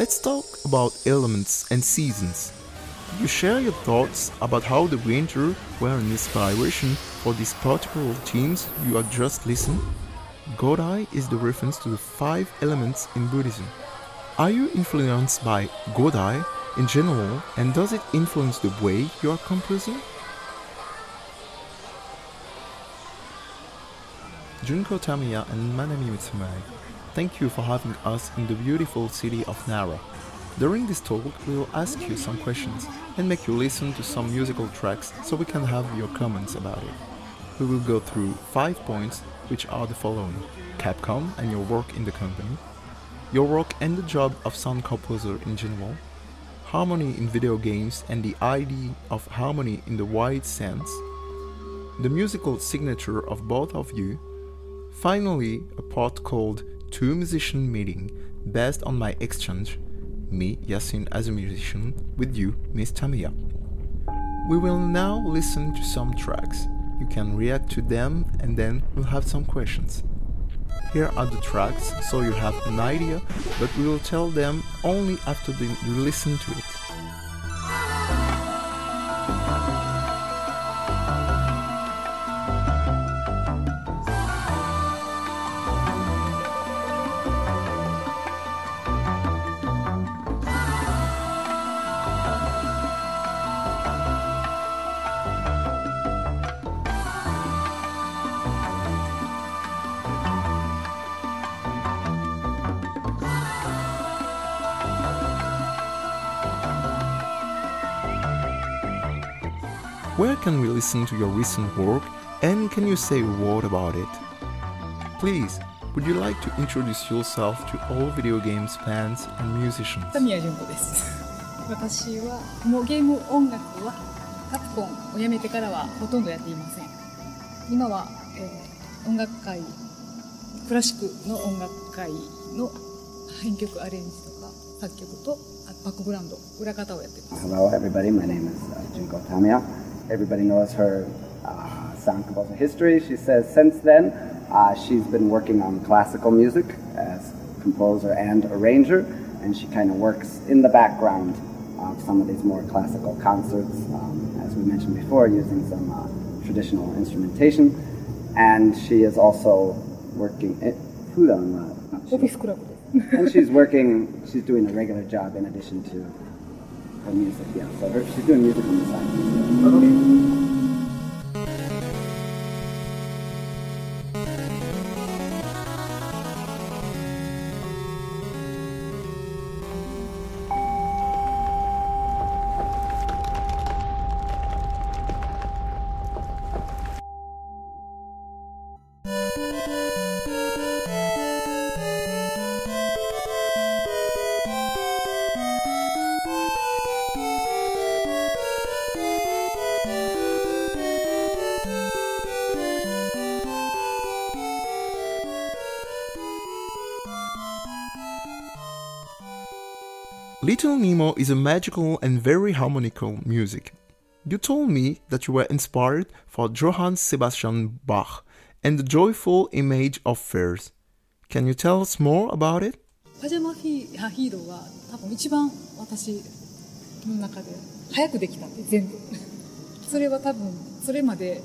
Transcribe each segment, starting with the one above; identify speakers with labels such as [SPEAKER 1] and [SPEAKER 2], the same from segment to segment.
[SPEAKER 1] Let's talk about elements and seasons. You share your thoughts about how the winter were an inspiration for these particular themes you have just listened. Godai is the reference to the five elements in Buddhism. Are you influenced by Godai in general and does it influence the way you are composing? Junko Tamiya and Manami Matsumae, thank you for having us in the beautiful city of Nara. During this talk, we will ask you some questions and make you listen to some musical tracks so we can have your comments about it. We will go through five points, which are the following. Capcom and your work in the company, your work and the job of sound composer in general, harmony in video games and the idea of harmony in the wide sense, the musical signature of both of you, finally, a part called Two Musician Meeting based on my exchange me, Yasin, as a musician, with you, Miss Tamiya. We will now listen to some tracks. You can react to them and then we'll have some questions. Here are the tracks so you have an idea, but we will tell them only after you listen to it. Where can we listen to your recent work and can you say a word about it? Please, would you like to introduce yourself to all video games fans and musicians?
[SPEAKER 2] 田宮純子です私はもうゲーム音楽はカプコンを辞めてからはほとんどやっていません今は、えー音楽会クラシックの音楽会の編曲アレンジとか作曲とあバックグラウンド裏方をやってます
[SPEAKER 3] Hello, everybody. My name is uh, Junko Tamiya. everybody knows her uh, sound composer history. She says since then, uh, she's been working on classical music as composer and arranger, and she kind of works in the background of some of these more classical concerts, um, as we mentioned before, using some uh, traditional instrumentation. And she is also working.
[SPEAKER 2] Food on. Uh,
[SPEAKER 3] and she's working, she's doing a regular job in addition to her music, yeah. So her, she's doing music on the side.
[SPEAKER 1] Little Nemo is a magical and very harmonical music. You told me that you were inspired for Johann Sebastian Bach and the joyful image of fairs. Can you tell us more about it?
[SPEAKER 2] パジャマヒーヒーローは多分一番私の中で早くできたんで全部それは多分それまで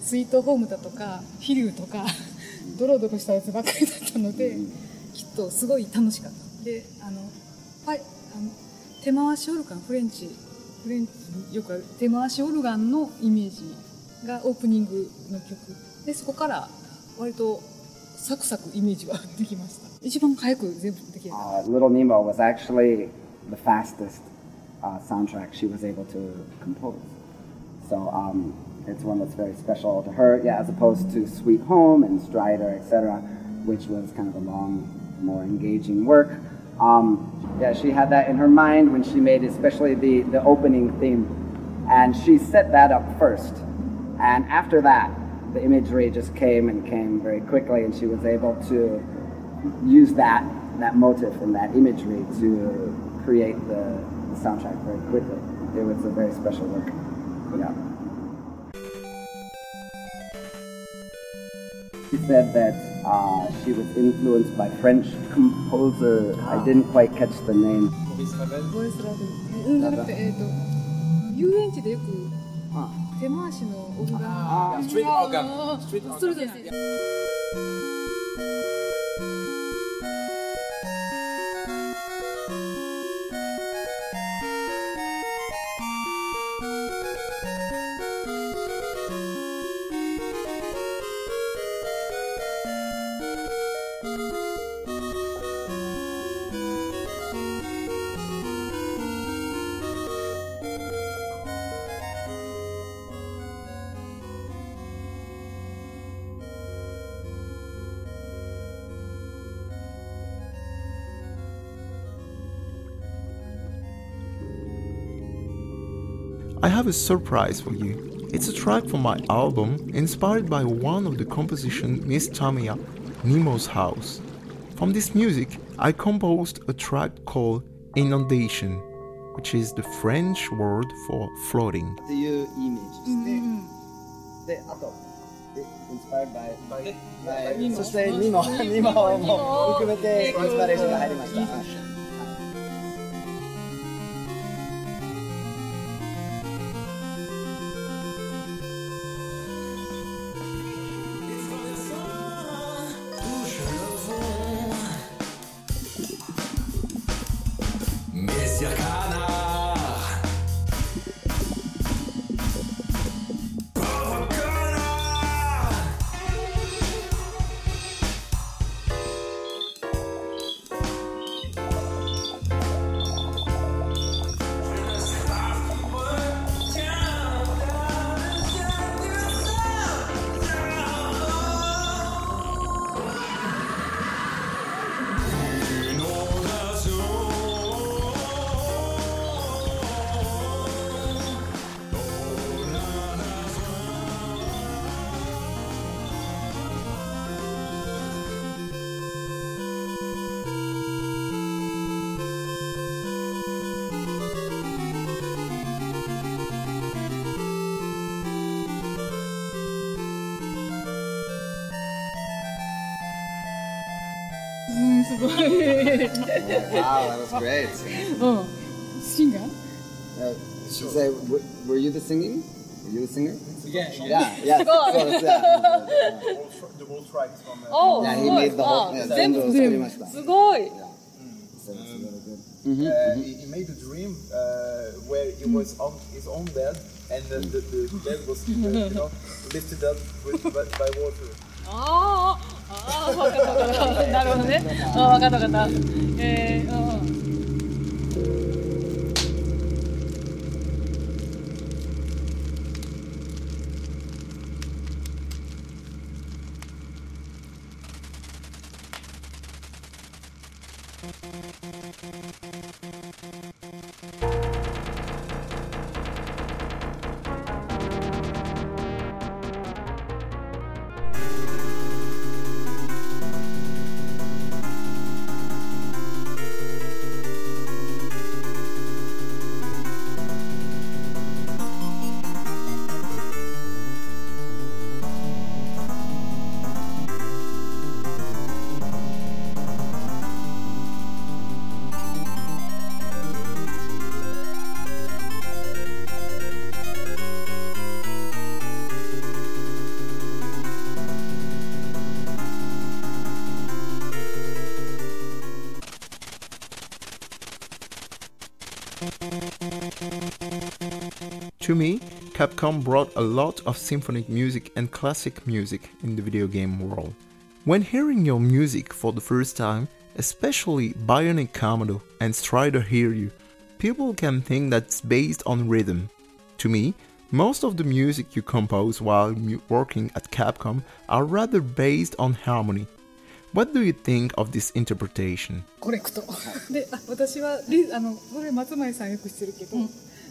[SPEAKER 2] スイートホームだとか飛竜とかドロドロしたやつばっかりだったのできっとすごい楽しかったであのパあの手回しオルガンフレンチフレンチよくある手回しオルガンのイメージがオープニングの曲でそこから割とサクサクイメージはできました一番早く全部できた
[SPEAKER 3] Uh, Little Nemo was actually the fastest uh, soundtrack she was able to compose. So um, it's one that's very special to her, yeah, as opposed to Sweet Home and Strider, etc., which was kind of a long, more engaging work. Um, yeah, she had that in her mind when she made especially the, the opening theme. And she set that up first. And after that, the imagery just came and came very quickly, and she was able to use that, that motif and that imagery to create the, the soundtrack very quickly. It was a very special work. Yeah. She said that Uh, she was influenced by French composer. I didn't quite catch the name.
[SPEAKER 2] ボイスラブうんじゃなくてえっ、と遊園地でよく手回しのオルガン
[SPEAKER 3] あ
[SPEAKER 4] ストリートオルガン
[SPEAKER 2] あ
[SPEAKER 4] ストリートオルガン
[SPEAKER 1] I have a surprise for you. It's a track from my album inspired by one of the composition Miss Tamiya, Nemo's House. From this music, I composed a track called Inundation, which is the French word for floating.
[SPEAKER 3] っていうイメージですね。で、あと、で、inspired by, by, by そしてニモ、ニモも含めてインスパレーションが入りました。 Wow, that was great.
[SPEAKER 2] うんシンガー
[SPEAKER 3] Uh, she said, w- were you the singing? Were you the singer?
[SPEAKER 4] Yeah,
[SPEAKER 3] Yeah, yeah. so, yeah.
[SPEAKER 4] The whole track is from uh,
[SPEAKER 5] お
[SPEAKER 3] Yeah,
[SPEAKER 5] す
[SPEAKER 3] he
[SPEAKER 5] ごい
[SPEAKER 3] made the whole,
[SPEAKER 5] あ
[SPEAKER 3] yeah,
[SPEAKER 5] 全部
[SPEAKER 3] 全部作りました。
[SPEAKER 5] すごい
[SPEAKER 3] So it's really good.
[SPEAKER 4] uh, he, he made a dream uh, where he was on his own bed and the, the, the bed was uh, you know lifted up with, by, by water.
[SPEAKER 5] ああ分かった分かった。なるほどね。あー分かった分かった。えーうん。
[SPEAKER 1] To Capcom brought a lot of symphonic music and classic music in the video game world. When hearing your music for the first time, especially Bionic Commando and Strider Hiryu, people can think that's based on rhythm. To me, most of the music you compose while working at Capcom are rather based on harmony. What do you think of this interpretation?
[SPEAKER 2] コレクト。で、私はリあのこれ松前さんよくしてるけど、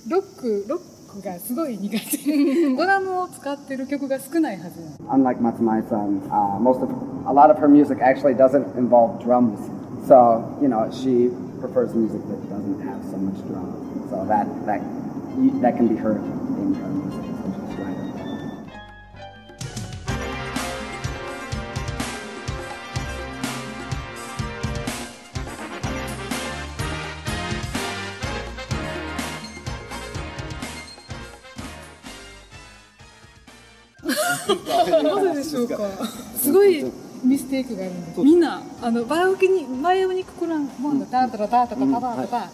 [SPEAKER 2] ロックロック がすごい苦手ドラムを使ってる曲が少ないはず
[SPEAKER 3] Unlike Matsumae-san,、uh, most of, a lot of her music actually doesn't involve drums. So, you know, she prefers music that doesn't have so much drums. So that, that, that can be heard in her music.
[SPEAKER 2] なぜでしょうか？すごいミステイクがあるんでみんなあのバイオにバイオニックコラボンだタンタラタタタタタタ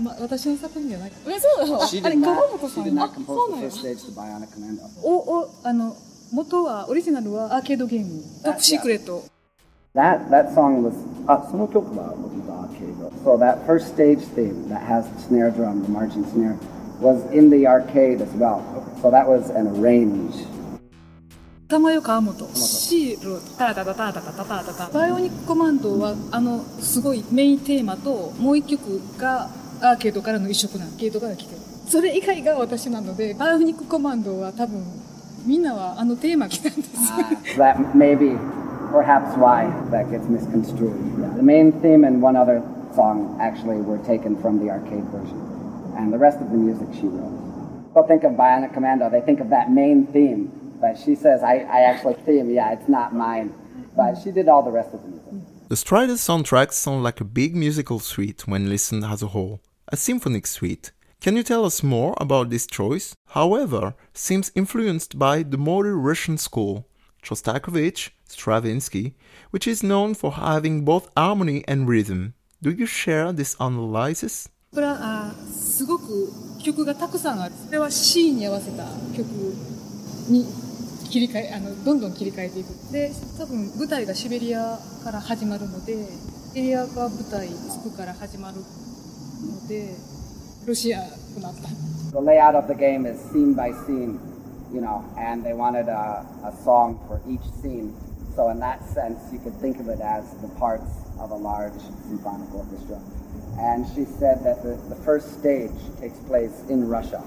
[SPEAKER 2] ま私の作品じゃないか。
[SPEAKER 5] えそう
[SPEAKER 3] だ。
[SPEAKER 2] あれ川本さん。
[SPEAKER 3] だそうなの。
[SPEAKER 2] おおあの元はオリジナルはアーケードゲーム。トップシークレット。
[SPEAKER 3] That that song was あその曲はもともとアーケード。So that first stage theme that has the snare drum, the marching snare, was in the arcade as well. So that was an arrange.
[SPEAKER 2] 玉代川本シールタタタタタタタタタタバイオニックコマンドはあのすごいメインテーマともう一曲がアーケードからの一色なんアーケードから来てるそれ以外が私なのでバイオニックコマンドは多分みんなはあのテーマ来たんです
[SPEAKER 3] that may be perhaps why that gets misconstrued. The main theme and one other song actually were taken from the arcade version, and the rest of the music she wrote. People think of Bionic Commando, they think of that main theme, but she says, I, I actually theme, yeah, it's not mine. But she did all the rest of the music.
[SPEAKER 1] The Strider soundtracks sound like a big musical suite when listened as a whole, a symphonic suite. Can you tell us more about this choice? However, seems influenced by the modern Russian school, Shostakovich, Stravinsky, which is known for having both harmony and rhythm. Do you share this analysis?
[SPEAKER 2] これはあすごく曲がたくさんあるそれは C に合わせた曲に 切り替えあのどんどん切り替えていくで多分舞台がシベリアから始まるのでシベリアが舞台着くから始まるのでロシアとなった
[SPEAKER 3] The layout of the game is scene by scene, you know, and they wanted a, a song for each scene. So in that sense, you could think of it as the parts of a large symphonic orchestra. And she said that the, the first stage takes place in Russia.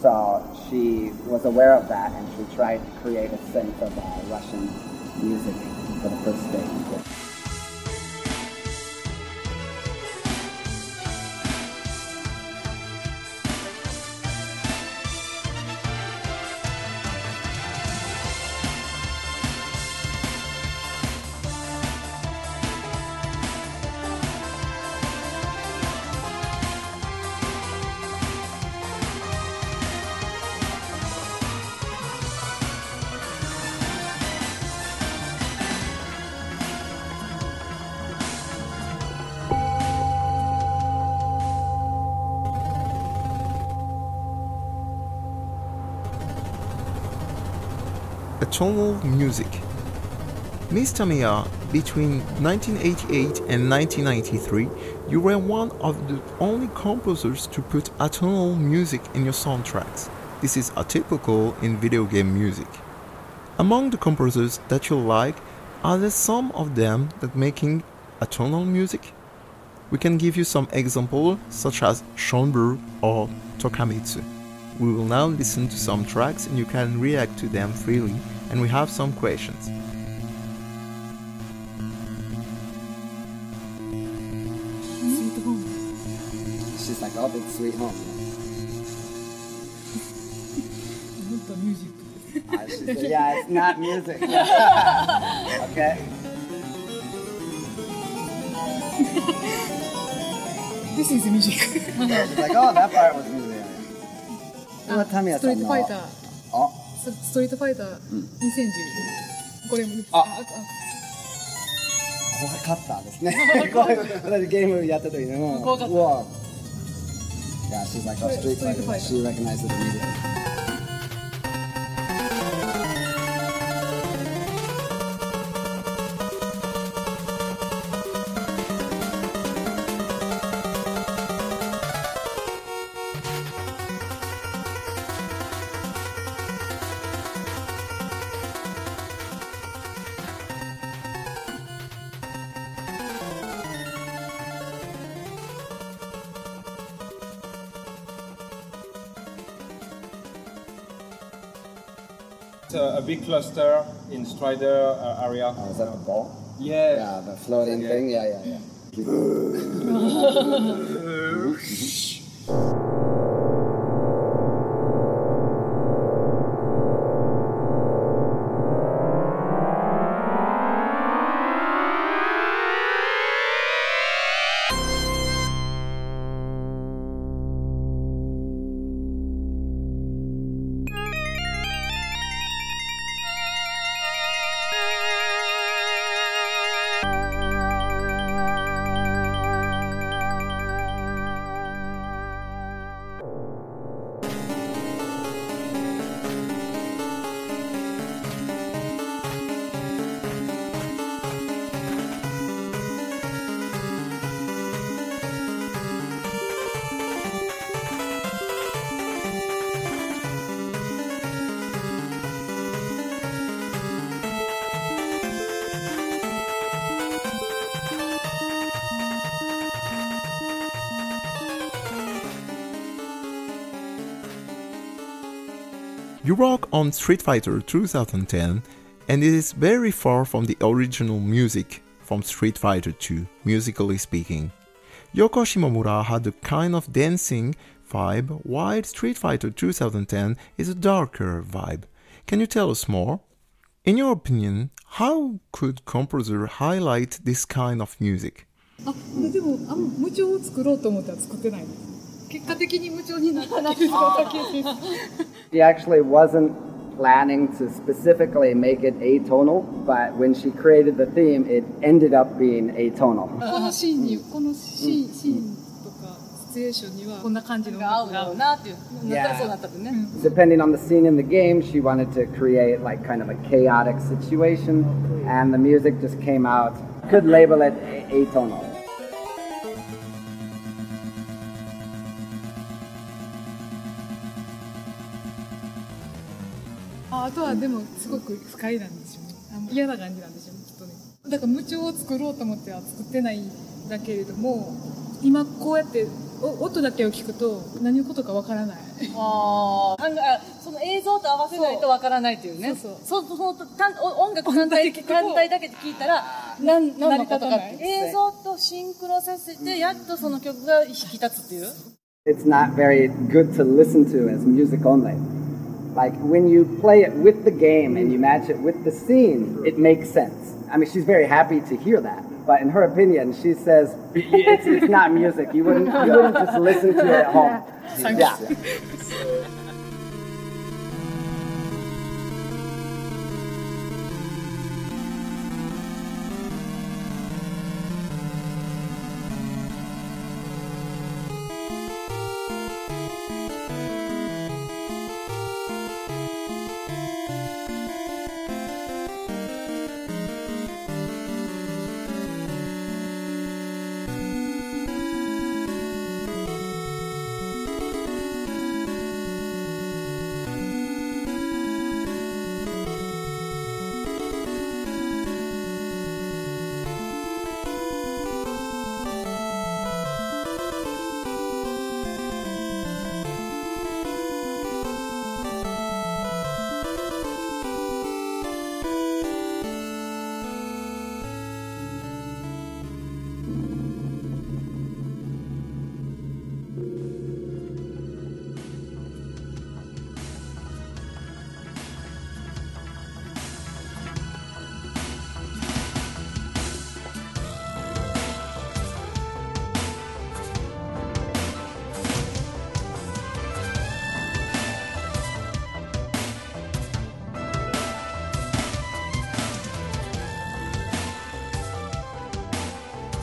[SPEAKER 3] So she was aware of that and she tried to create a sense of uh, Russian music for the first stage.
[SPEAKER 1] Atonal music. Miss Tamiya, between 1988 and 1993, you were one of the only composers to put atonal music in your soundtracks. This is atypical in video game music. Among the composers that you like, are there some of them that making atonal music? We can give you some examples such as Schonberg or Takemitsu. We will now listen to some tracks and you can react to them freely, and we have some questions. Sweet home.
[SPEAKER 3] She's like, oh, it's sweet home.
[SPEAKER 2] not the music.
[SPEAKER 3] I should say, yeah, it's not music. okay.
[SPEAKER 2] this is music.
[SPEAKER 3] She's like, oh, that part was music. これはタミ
[SPEAKER 2] ストリートファイター。ストリートファイター2010。うん、これも
[SPEAKER 3] あ、怖かったですね。怖い。私ゲームやった時でも
[SPEAKER 5] 怖。
[SPEAKER 3] わ、いや、シー
[SPEAKER 2] ザ
[SPEAKER 3] ー
[SPEAKER 2] か
[SPEAKER 3] ストリー
[SPEAKER 6] ト。A, a big cluster in Strider uh, area.
[SPEAKER 3] Oh, is that a ball?
[SPEAKER 6] Yeah.
[SPEAKER 3] Yeah, the floating
[SPEAKER 6] Yeah.
[SPEAKER 3] thing. Yeah, yeah, yeah.
[SPEAKER 1] You work on Street Fighter 2010, and it is very far from the original music from Street Fighter 2, musically speaking. Yoko Shimomura had a kind of dancing vibe, while Street Fighter 2010 is a darker vibe. Can you tell us more? In your opinion, how could composer highlight this kind of music?
[SPEAKER 2] あでもあん無調を作ろうと思ったら作ってないです
[SPEAKER 3] she actually wasn't planning to specifically make it atonal, but when she created the theme, it ended up being atonal.
[SPEAKER 5] Yeah.
[SPEAKER 3] Depending on the scene in the game, she wanted to create like kind of a chaotic situation, and the music just came out. Could label it atonal.
[SPEAKER 2] ああとはでもすごく不快なんでしょうね。あの嫌な感じなんでしょうねきっとね。だから無調を作ろうと思っては作ってないんだけれども今こうやってお音だけを聞くと何のことかわからない。
[SPEAKER 5] あー。ああその映像と合わせないとわからないっていうね。
[SPEAKER 2] そう
[SPEAKER 5] そう。その音楽単体単体だけで聞いたら何何のことか映像とシンクロさせてやっとその曲が引き立つっていう。
[SPEAKER 3] It's not very good to listen to as music only. Like when you play it with the game and you match it with the scene, it makes sense. I mean, she's very happy to hear that. But in her opinion, she says it's, it's not music. You wouldn't, you wouldn't just listen to it at home. Yeah.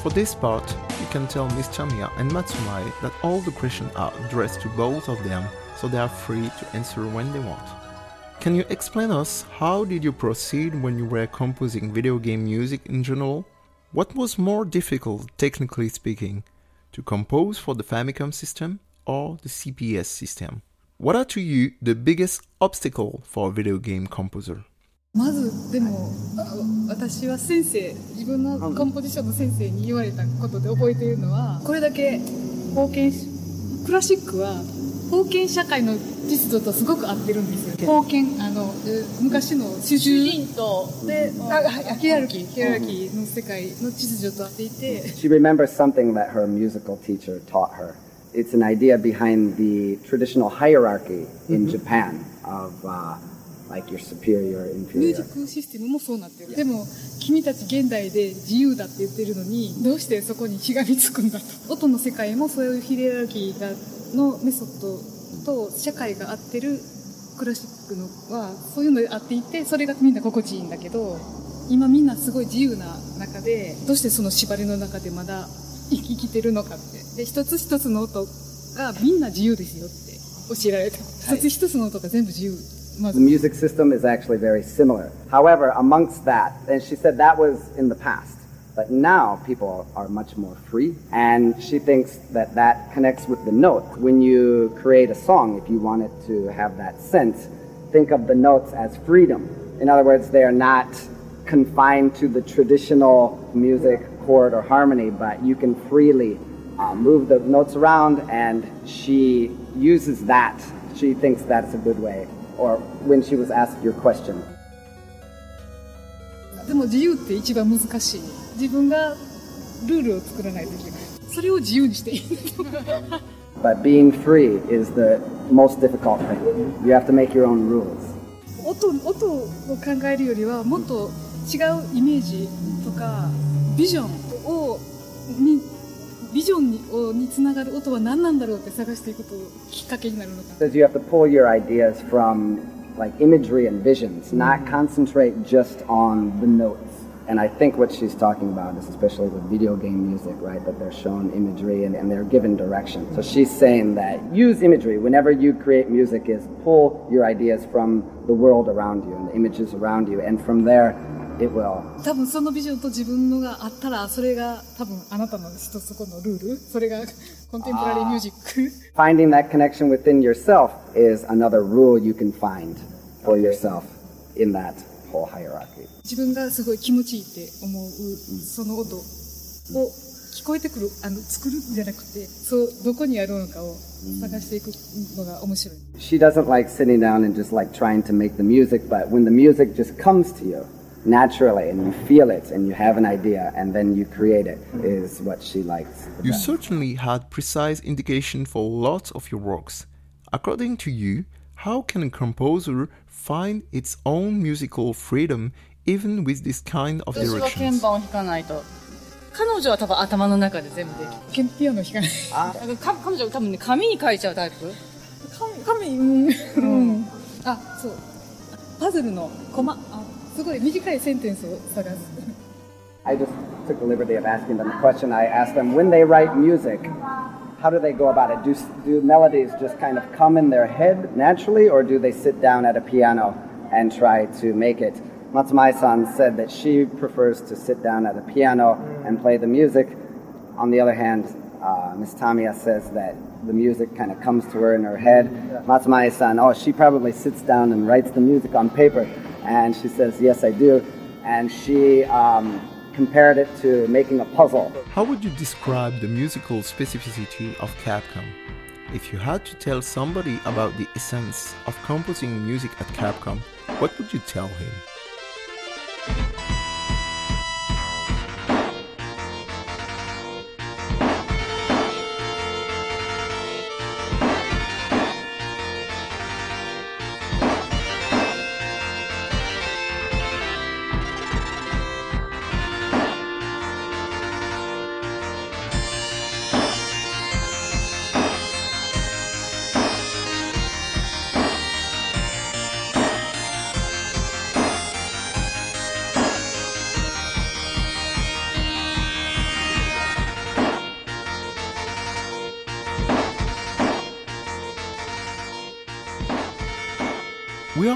[SPEAKER 1] For this part, you can tell Miss Tamiya and Matsumae that all the questions are addressed to both of them, so they are free to answer when they want. Can you explain us how did you proceed when you were composing video game music in general? What was more difficult, technically speaking, to compose for the Famicom system or the CPS system? What are to you the biggest obstacle for a video game composer?
[SPEAKER 2] まずでも私は先生自分のコンポジションの先生に言われたことで覚えているのはこれだけ封建クラシックは封建社会の秩序とすごく合ってるんですよ。封建あのえ昔の主
[SPEAKER 5] 人と
[SPEAKER 2] であヒエラルキー。ヒエラルキーの世界の秩序と合っていて。
[SPEAKER 3] She remembers something that her musical teacher taught her. It's an idea behind the traditional hierarchy in Japan of uh, like your superior,
[SPEAKER 2] ミュージ.ックシステムもそうなってる。でも君たち現代で自由だって言ってるのにどうしてそこにしがみつくんだと。音の世界もそういうヒエラルキーがのメソッドと社会が合ってるクラシックのはそういうので合っていてそれがみんな心地いいんだけど今みんなすごい自由な中でどうしてその縛りの中でまだ生きてるのかって。で一つ一つの音がみんな自由ですよって教えられた。一つ一つの音が全部自由。ま
[SPEAKER 3] The music system is actually very similar. However, amongst that, and she said that was in the past, but now people are much more free, and she thinks that that connects with the note. When you create a song, if you want it to have that sense, think of the notes as freedom. In other words, they are not confined to the traditional music chord or harmony, but you can freely uh, move the notes around, and she uses that. She thinks that's a good way or when she was asked your question?
[SPEAKER 2] でも自由って一番難しい自分がルールを作らないといけないそれを自由にしていい
[SPEAKER 3] But being free is the most difficult thing. You have to make your own rules.
[SPEAKER 2] 音音を考えるよりはもっと違うイメージとかビジョンをにビジョンにをにつながる音は何なんだろうって探していくときっかけになるのかな
[SPEAKER 3] Says you have to pull your ideas from like imagery and visions, not concentrate just on the notes. And I think what she's talking about is especially with video game music, right? That they're shown imagery and, and they're given direction. So she's saying that use imagery whenever you create music is pull your ideas from the world around you and the images around you and from there it will
[SPEAKER 2] 多分そのビジョンと自分のがあったらそれが多分あなたの一つこのルールそれがコンテンポラリーミュージック
[SPEAKER 3] finding that connection within yourself is another rule you can find for yourself in that whole hierarchy.
[SPEAKER 2] 自分がすごい気持ちいいって思うその音を聞こえてくるあの作るんじゃなくてそうどこにあるのかを探していくのが面白い
[SPEAKER 3] She doesn't like sitting down and just like trying to make the music, but when the music just comes to you naturally and you feel it and you have an idea and then you create it is what she likes. the
[SPEAKER 1] You
[SPEAKER 3] best.
[SPEAKER 1] certainly had precise indication for lots of your works. According to you, how can a composer find its own musical freedom even with this kind of
[SPEAKER 5] 私は鍵
[SPEAKER 1] directions?
[SPEAKER 5] 盤を弾かないと彼女は多分頭の中で全部できる
[SPEAKER 2] ケンピアノ弾かない
[SPEAKER 5] あか彼女は多分ね紙に書いちゃうタイプ
[SPEAKER 2] 神神うん、うん、あそうパズルのコマあ すごい短いセンテンスを探す。
[SPEAKER 3] I just took the liberty of asking them a question. I asked them when they write music, how do they go about it? Do, do melodies just kind of come in their head naturally, or do they sit down at a piano and try to make it? Matsumae san said that she prefers to sit down at a piano and play the music. On the other hand, uh, Miss Tamiya says that the music kind of comes to her in her head. Matsumae san, oh, she probably sits down and writes the music on paper. And she says, yes, I do. And she um, compared it to making a puzzle.
[SPEAKER 1] How would you describe the musical specificity of Capcom? If you had to tell somebody about the essence of composing music at Capcom, what would you tell him?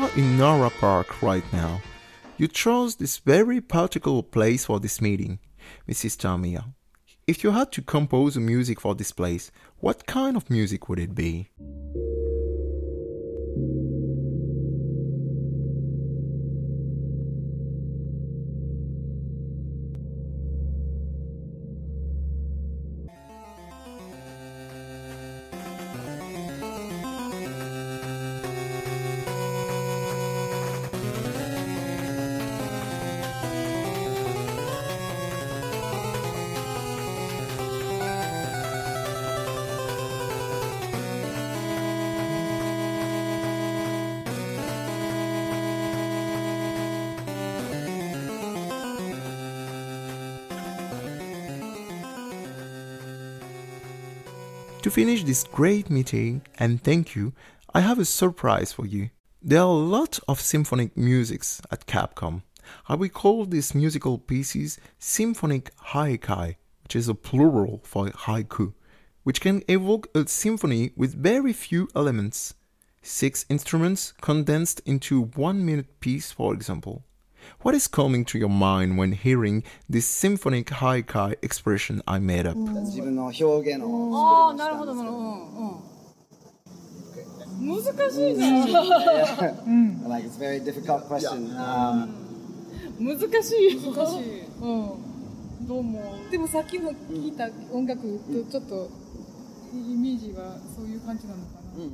[SPEAKER 1] Are in Nara Park right now. You chose this very particular place for this meeting, Mrs. Tamiya. If you had to compose music for this place, what kind of music would it be? To finish this great meeting and thank you, I have a surprise for you. There are a lot of symphonic musics at Capcom. I will call these musical pieces symphonic haikai, which is a plural for haiku, which can evoke a symphony with very few elements. Six instruments condensed into one minute piece, for example. What is coming to your mind when hearing this symphonic haikai expression I made up?
[SPEAKER 3] 自分の表現を
[SPEAKER 5] ああなるほどなるほどうんうん難しいじゃん
[SPEAKER 3] Like it's a very difficult question. Um,
[SPEAKER 5] 難しい難しいうんどうも
[SPEAKER 2] でもさっきの聞いた音楽とちょっとイメージはそういう感じなのかな、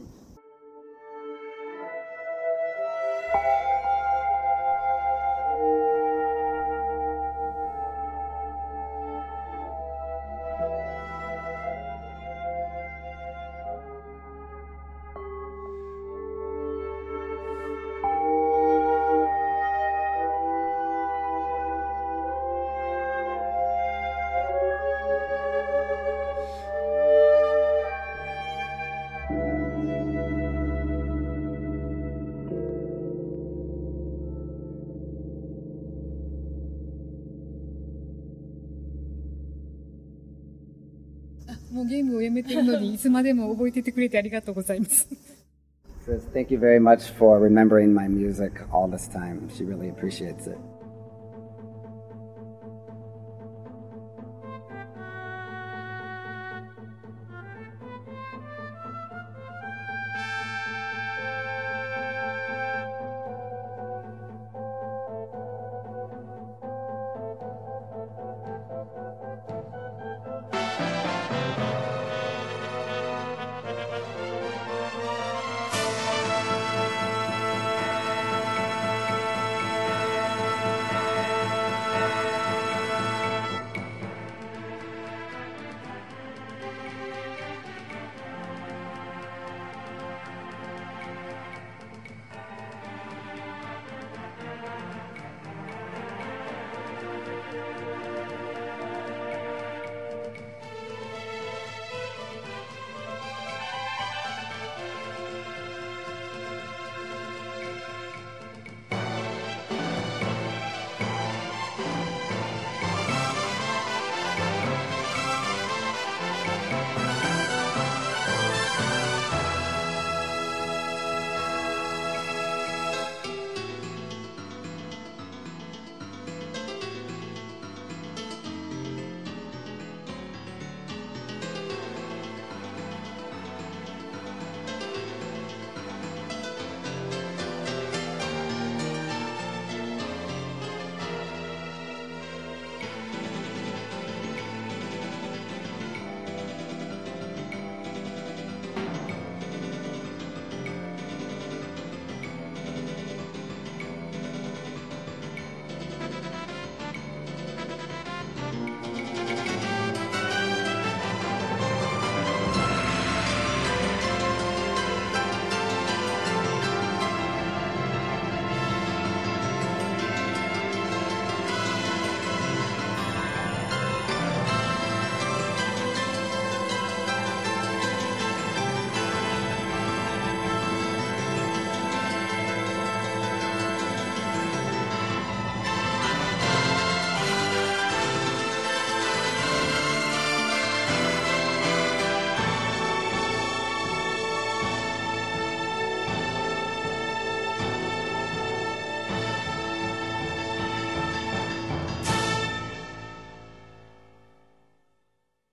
[SPEAKER 2] もうゲームをやめてるのにいつまでも覚えててくれてありがとうございます。
[SPEAKER 3] Says, thank you very much for remembering my music all this time. She really appreciates it.